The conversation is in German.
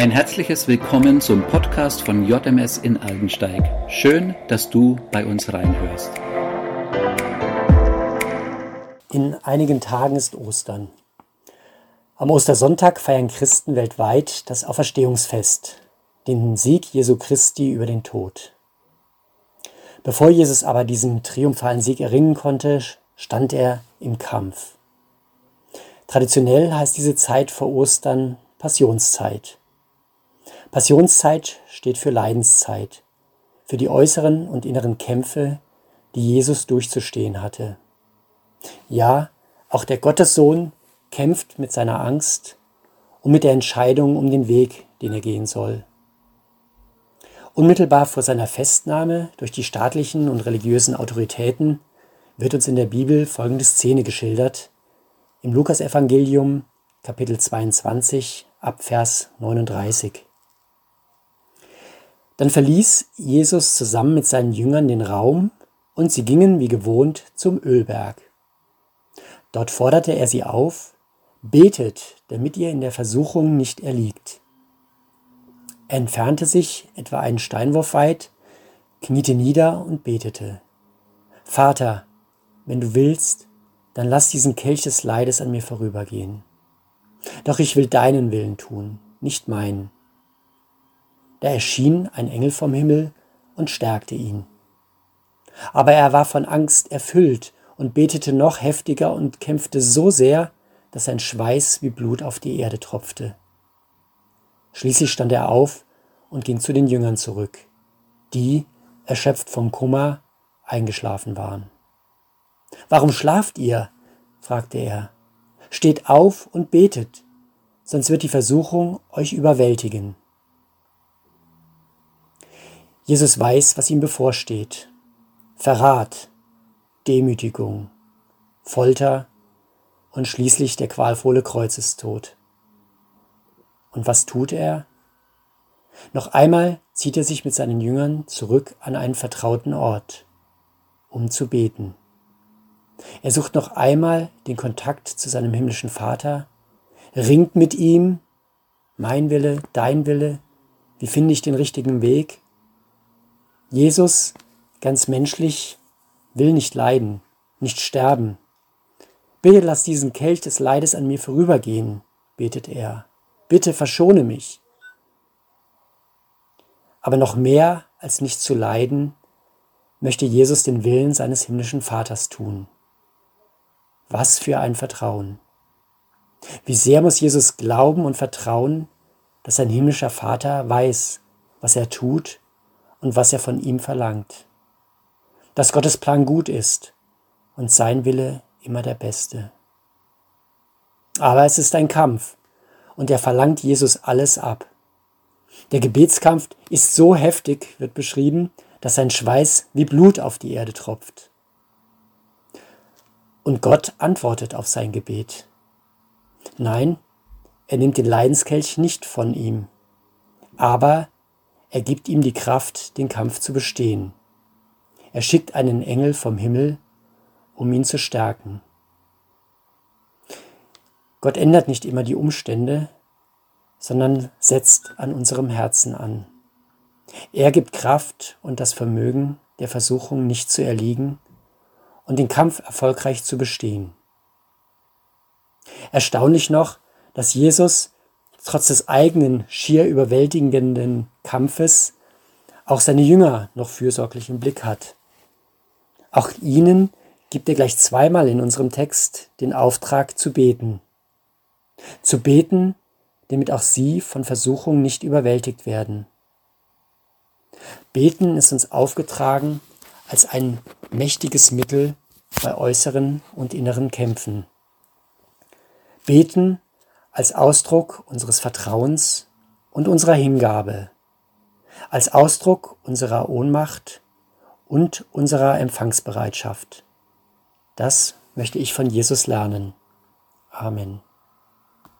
Ein herzliches Willkommen zum Podcast von JMS in Aldensteig. Schön, dass du bei uns reinhörst. In einigen Tagen ist Ostern. Am Ostersonntag feiern Christen weltweit das Auferstehungsfest, den Sieg Jesu Christi über den Tod. Bevor Jesus aber diesen triumphalen Sieg erringen konnte, stand er im Kampf. Traditionell heißt diese Zeit vor Ostern Passionszeit. Passionszeit steht für Leidenszeit, für die äußeren und inneren Kämpfe, die Jesus durchzustehen hatte. Ja, auch der Gottessohn kämpft mit seiner Angst und mit der Entscheidung um den Weg, den er gehen soll. Unmittelbar vor seiner Festnahme durch die staatlichen und religiösen Autoritäten wird uns in der Bibel folgende Szene geschildert, im Lukasevangelium Kapitel 22 ab Vers 39. Dann verließ Jesus zusammen mit seinen Jüngern den Raum und sie gingen wie gewohnt zum Ölberg. Dort forderte er sie auf, betet, damit ihr in der Versuchung nicht erliegt. Er entfernte sich etwa einen Steinwurf weit, kniete nieder und betete. Vater, wenn du willst, dann lass diesen Kelch des Leides an mir vorübergehen. Doch ich will deinen Willen tun, nicht meinen. Da erschien ein Engel vom Himmel und stärkte ihn. Aber er war von Angst erfüllt und betete noch heftiger und kämpfte so sehr, dass sein Schweiß wie Blut auf die Erde tropfte. Schließlich stand er auf und ging zu den Jüngern zurück, die, erschöpft vom Kummer, eingeschlafen waren. Warum schlaft ihr? fragte er. Steht auf und betet, sonst wird die Versuchung euch überwältigen. Jesus weiß, was ihm bevorsteht. Verrat, Demütigung, Folter und schließlich der qualvolle Kreuzestod. Und was tut er? Noch einmal zieht er sich mit seinen Jüngern zurück an einen vertrauten Ort, um zu beten. Er sucht noch einmal den Kontakt zu seinem himmlischen Vater, ringt mit ihm, mein Wille, dein Wille, wie finde ich den richtigen Weg? Jesus, ganz menschlich, will nicht leiden, nicht sterben. Bitte lass diesen Kelch des Leides an mir vorübergehen, betet er. Bitte verschone mich. Aber noch mehr als nicht zu leiden, möchte Jesus den Willen seines himmlischen Vaters tun. Was für ein Vertrauen. Wie sehr muss Jesus glauben und vertrauen, dass sein himmlischer Vater weiß, was er tut und was er von ihm verlangt. Dass Gottes Plan gut ist und sein Wille immer der beste. Aber es ist ein Kampf und er verlangt Jesus alles ab. Der Gebetskampf ist so heftig, wird beschrieben, dass sein Schweiß wie Blut auf die Erde tropft. Und Gott antwortet auf sein Gebet. Nein, er nimmt den Leidenskelch nicht von ihm, aber er gibt ihm die Kraft, den Kampf zu bestehen. Er schickt einen Engel vom Himmel, um ihn zu stärken. Gott ändert nicht immer die Umstände, sondern setzt an unserem Herzen an. Er gibt Kraft und das Vermögen, der Versuchung nicht zu erliegen und den Kampf erfolgreich zu bestehen. Erstaunlich noch, dass Jesus trotz des eigenen schier überwältigenden Kampfes auch seine Jünger noch fürsorglich im Blick hat. Auch ihnen gibt er gleich zweimal in unserem Text den Auftrag zu beten. Zu beten, damit auch sie von Versuchung nicht überwältigt werden. Beten ist uns aufgetragen als ein mächtiges Mittel bei äußeren und inneren Kämpfen. Beten als Ausdruck unseres Vertrauens und unserer Hingabe, als Ausdruck unserer Ohnmacht und unserer Empfangsbereitschaft. Das möchte ich von Jesus lernen. Amen.